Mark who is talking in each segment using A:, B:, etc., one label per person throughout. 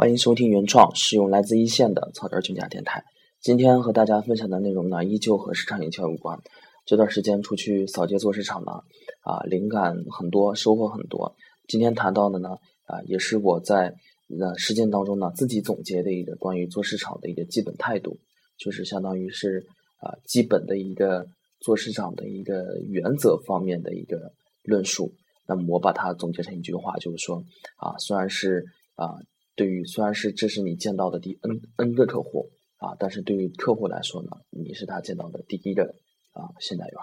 A: 欢迎收听原创，使用来自一线的草根群家电台。今天和大家分享的内容呢，依旧和市场营销有关。这段时间出去扫街做市场呢，啊，灵感很多，收获很多。今天谈到的呢，啊，也是我在呃实践当中呢自己总结的一个关于做市场的一个基本态度，就是相当于是啊基本的一个做市场的一个原则方面的一个论述。那么我把它总结成一句话，就是说啊，虽然是啊。对于虽然是这是你见到的第 n n 个客户啊，但是对于客户来说呢，你是他见到的第一个啊信贷员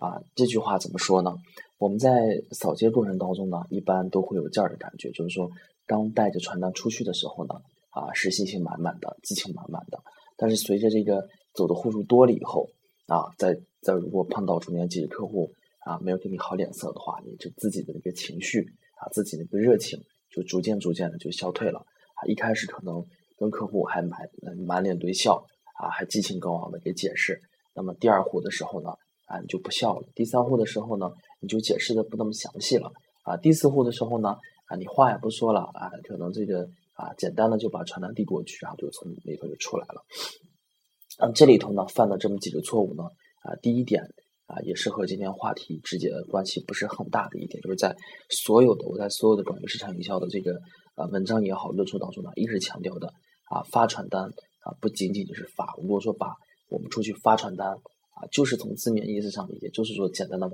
A: 啊。这句话怎么说呢？我们在扫街过程当中呢，一般都会有这样的感觉，就是说刚带着传单出去的时候呢，啊是信心满满的，激情满满的。但是随着这个走的户数多了以后啊，在在如果碰到中间几个客户啊没有给你好脸色的话，你就自己的那个情绪啊，自己的一个热情。就逐渐逐渐的就消退了啊！一开始可能跟客户还满满脸堆笑啊，还激情高昂的给解释。那么第二户的时候呢，啊你就不笑了；第三户的时候呢，你就解释的不那么详细了啊；第四户的时候呢，啊你话也不说了啊，可能这个啊简单的就把传单递过去，然后就从里头就出来了。那这里头呢犯了这么几个错误呢啊，第一点。啊，也是和今天话题直接关系不是很大的一点，就是在所有的我在所有的关于市场营销的这个呃文章也好论述当中呢，一直强调的啊发传单啊不仅仅就是发，如果说把我们出去发传单啊，就是从字面意思上理解，就是说简单的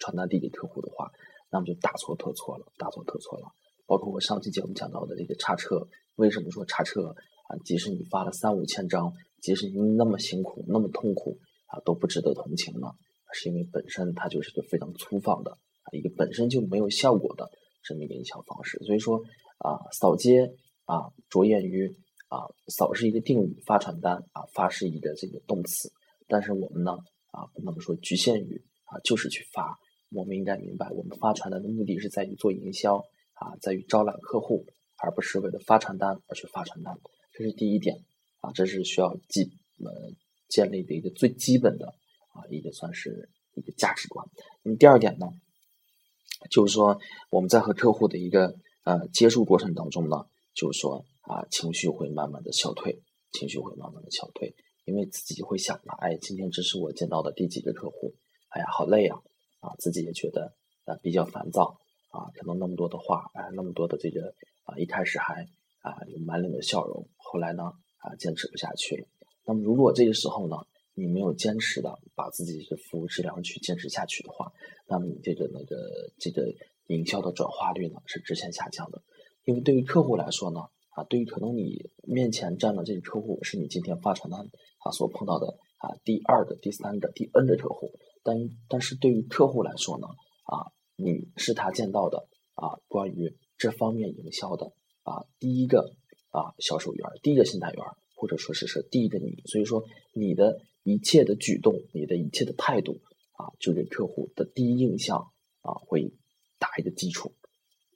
A: 传单递给客户的话，那么就大错特错了，大错特错了。包括我上期节目讲到的这个叉车，为什么说叉车啊？即使你发了三五千张，即使你那么辛苦那么痛苦啊，都不值得同情呢？是因为本身它就是一个非常粗放的啊，一个本身就没有效果的这么一个营销方式。所以说啊，扫街啊，着眼于啊，扫是一个定语，发传单啊，发是一个这个动词。但是我们呢啊，不能说局限于啊，就是去发。我们应该明白，我们发传单的目的是在于做营销啊，在于招揽客户，而不是为了发传单而去发传单。这是第一点啊，这是需要基呃建立的一个最基本的。啊，一个算是一个价值观。那么第二点呢，就是说我们在和客户的一个呃接触过程当中呢，就是说啊，情绪会慢慢的消退，情绪会慢慢的消退，因为自己会想了，哎，今天这是我见到的第几个客户，哎呀，好累啊，啊，自己也觉得啊比较烦躁啊，可能那么多的话，哎，那么多的这个啊，一开始还啊有满脸的笑容，后来呢啊坚持不下去了。那么如果这个时候呢？你没有坚持的把自己的服务质量去坚持下去的话，那么你这个那个这个营销的转化率呢是直线下降的。因为对于客户来说呢，啊，对于可能你面前站的这个客户是你今天发传单啊所碰到的啊第二个、第三个、第 N 的客户，但但是对于客户来说呢，啊，你是他见到的啊关于这方面营销的啊第一个啊销售员，第一个信贷员，或者说是是第一个你，所以说你的。一切的举动，你的一切的态度啊，就给客户的第一印象啊，会打一个基础，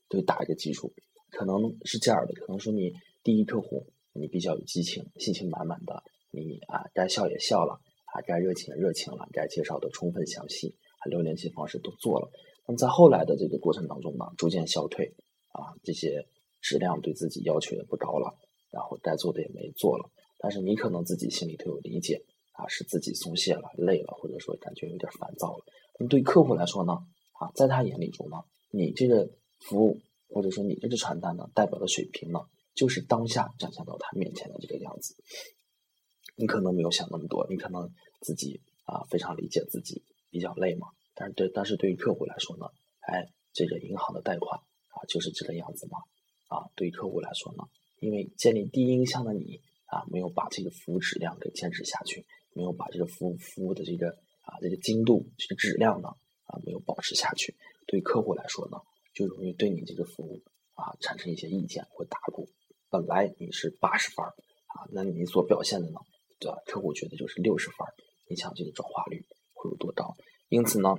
A: 对，打一个基础，可能是这样的，可能说你第一客户你比较有激情，信心满满的，你啊该笑也笑了，啊该热情也热情了，该介绍的充分详细，还留联系方式都做了。那么在后来的这个过程当中呢，逐渐消退啊，这些质量对自己要求也不高了，然后该做的也没做了，但是你可能自己心里头有理解。啊，是自己松懈了、累了，或者说感觉有点烦躁了。那么对客户来说呢？啊，在他眼里中呢，你这个服务或者说你这个传单呢，代表的水平呢，就是当下展现到他面前的这个样子。你可能没有想那么多，你可能自己啊非常理解自己比较累嘛。但是对，但是对于客户来说呢，哎，这个银行的贷款啊就是这个样子嘛。啊，对于客户来说呢，因为建立第一印象的你啊，没有把这个服务质量给坚持下去。没有把这个服务服务的这个啊这个精度这个质量呢啊没有保持下去，对客户来说呢就容易对你这个服务啊产生一些意见或打鼓。本来你是八十分啊，那你所表现的呢，对吧？客户觉得就是六十分你想这个转化率会有多高？因此呢，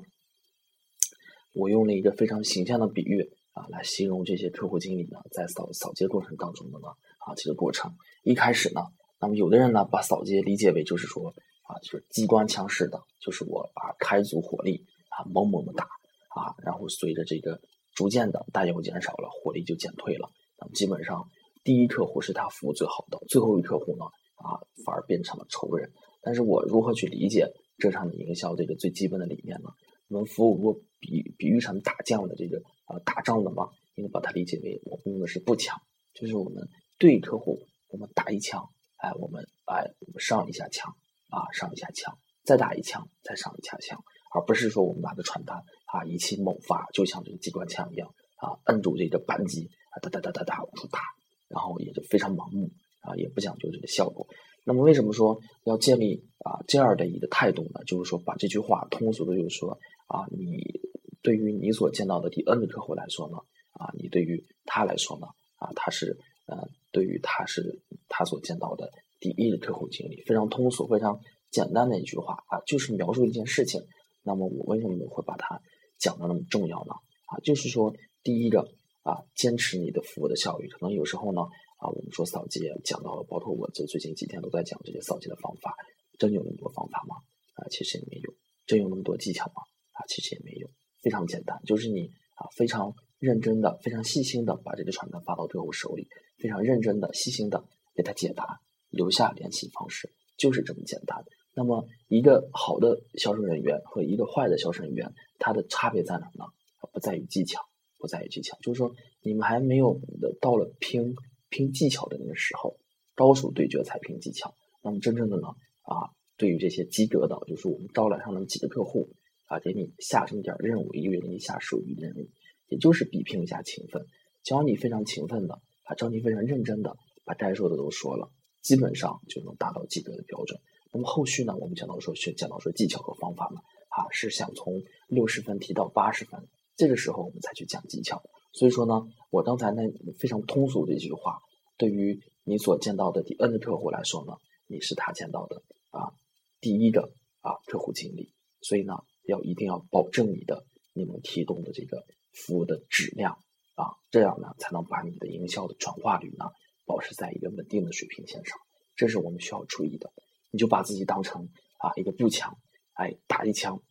A: 我用了一个非常形象的比喻啊来形容这些客户经理呢在扫扫街过程当中的呢啊这个过程。一开始呢。那么有的人呢，把扫街理解为就是说就是机关枪式的，就是我啊开足火力啊猛猛的打啊，然后随着这个逐渐的弹药减少了，火力就减退了。那么基本上第一客户是他服务最好的，最后一客户呢啊反而变成了仇人。但是我如何去理解这场的营销这个最基本的理念呢？我们服务如果比比喻成打仗的这个啊打仗的嘛，应该把它理解为我们用的是步枪，就是我们对客户我们打一枪，哎我们哎我们上一下枪啊上一下枪，再打一枪再上一下枪，而不是说我们拿着传单啊一气猛发，就像这个机关枪一样啊摁住这个扳机啊哒哒哒哒哒往出打，然后也就非常盲目啊也不讲究这个效果。那么为什么说要建立啊这样的一个态度呢？就是说把这句话通俗的，就是说啊，你对于你所见到的第 N 个客户来说呢，啊，你对于他来说呢，啊，他是呃，对于他是他所见到的第一的客户经历，非常通俗、非常简单的一句话啊，就是描述一件事情。那么我为什么会把它讲的那么重要呢？啊，就是说第一个啊，坚持你的服务的效率，可能有时候呢。啊，我们说扫街讲到了，包括我这最近几天都在讲这些扫街的方法，真有那么多方法吗？啊，其实也没有，真有那么多技巧吗？啊，其实也没有，非常简单，就是你啊，非常认真的、非常细心的把这个传单发到客户手里，非常认真的、细心的给他解答，留下联系方式，就是这么简单。那么，一个好的销售人员和一个坏的销售人员，他的差别在哪呢？不在于技巧，不在于技巧，就是说你们还没有到了拼。拼技巧的那个时候，高手对决才拼技巧。那么真正的呢啊，对于这些及格的，就是我们招来上那么几个客户啊，给你下这么点任务，一个月给你下十五个任务，也就是比拼一下勤奋。只要你非常勤奋的，啊，只要你非常认真的把该说的都说了，基本上就能达到及格的标准。那么后续呢，我们讲到说学讲到说技巧和方法呢，啊，是想从六十分提到八十分，这个时候我们才去讲技巧。所以说呢，我刚才那非常通俗的一句话，对于你所见到的第 N 的客户来说呢，你是他见到的啊第一个啊客户经理，所以呢，要一定要保证你的你们提供的这个服务的质量啊，这样呢才能把你的营销的转化率呢保持在一个稳定的水平线上，这是我们需要注意的。你就把自己当成啊一个步枪，哎打一枪，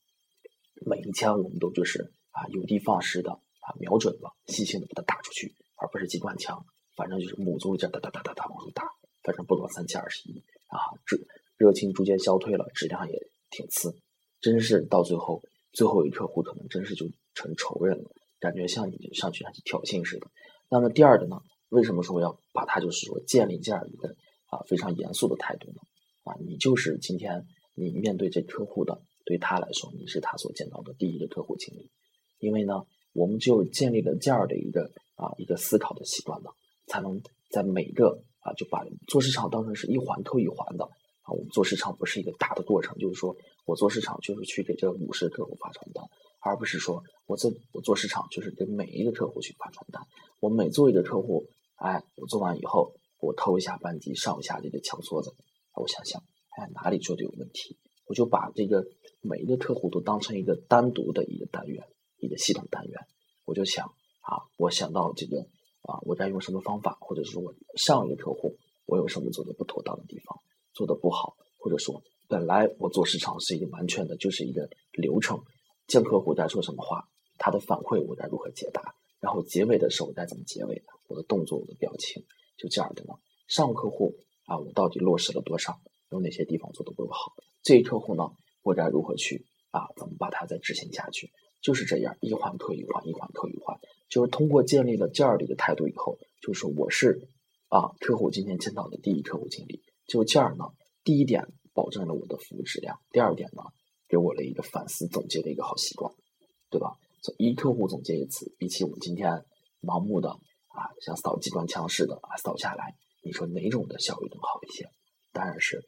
A: 每一枪我们都就是啊有的放矢的。啊，瞄准了，细心的把它打出去，而不是机关枪，反正就是母猪一样哒哒哒哒哒往出打，反正不多三七二十一啊，这热情逐渐消退了，质量也挺次，真是到最后，最后一客户可能真是就成仇人了，感觉像你上去上去挑衅似的。那么第二个呢，为什么说要把它就是说建立这样一个啊非常严肃的态度呢？啊，你就是今天你面对这客户的，对他来说，你是他所见到的第一个客户经理，因为呢。我们只有建立了这样的一个啊一个思考的习惯呢，才能在每个啊就把做市场当成是一环扣一环的啊。我们做市场不是一个大的过程，就是说我做市场就是去给这五十个客户发传单，而不是说我做我做市场就是给每一个客户去发传单。我每做一个客户，哎，我做完以后，我偷一下扳机，上一下这个枪梭子，我想想，哎，哪里做的有问题，我就把这个每一个客户都当成一个单独的一个单元。一个系统单元，我就想啊，我想到这个啊，我该用什么方法，或者是我上一个客户我有什么做的不妥当的地方，做的不好，或者说本来我做市场是一个完全的，就是一个流程，见客户该说什么话，他的反馈我该如何解答，然后结尾的时候该怎么结尾的，我的动作，我的表情，就这样的呢。上客户啊，我到底落实了多少，有哪些地方做的不够好？这一客户呢，我该如何去啊，怎么把它再执行下去？就是这样，一环扣一环，一环扣一环，就是通过建立了这样的一个态度以后，就是我是啊，客户今天见到的第一客户经理，就这样呢，第一点保证了我的服务质量，第二点呢，给我了一个反思总结的一个好习惯，对吧？一客户总结一次，比起我们今天盲目的啊，像扫机关枪似的啊扫下来，你说哪种的效率更好一些？当然是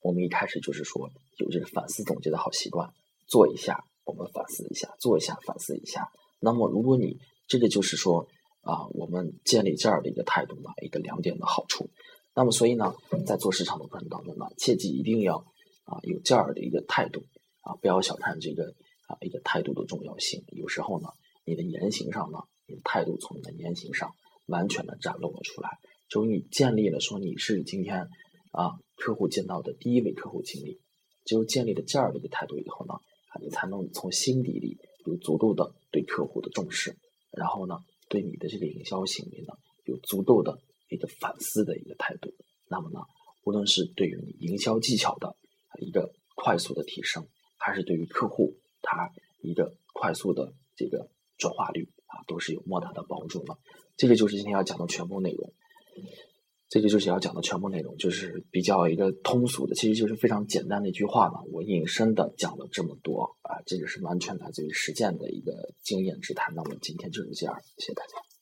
A: 我们一开始就是说有这个反思总结的好习惯，做一下。我们反思一下，做一下反思一下。那么，如果你这个就是说啊，我们建立这样的一个态度呢，一个两点的好处。那么，所以呢，在做市场的过程当中呢，切记一定要啊有这样的一个态度啊，不要小看这个啊一个态度的重要性。有时候呢，你的言行上呢，你态度从你的言行上完全的展露了出来。就是你建立了说你是今天啊客户见到的第一位客户经理，就建立了这样的一个态度以后呢。你才能从心底里有足够的对客户的重视，然后呢，对你的这个营销行为呢，有足够的一个反思的一个态度。那么呢，无论是对于你营销技巧的一个快速的提升，还是对于客户他一个快速的这个转化率啊，都是有莫大的帮助的。这个就是今天要讲的全部内容。这个就是要讲的全部内容，就是比较一个通俗的，其实就是非常简单的一句话嘛。我引申的讲了这么多啊，这个是完全来自于实践的一个经验之谈。那我们今天就是这样，谢谢大家。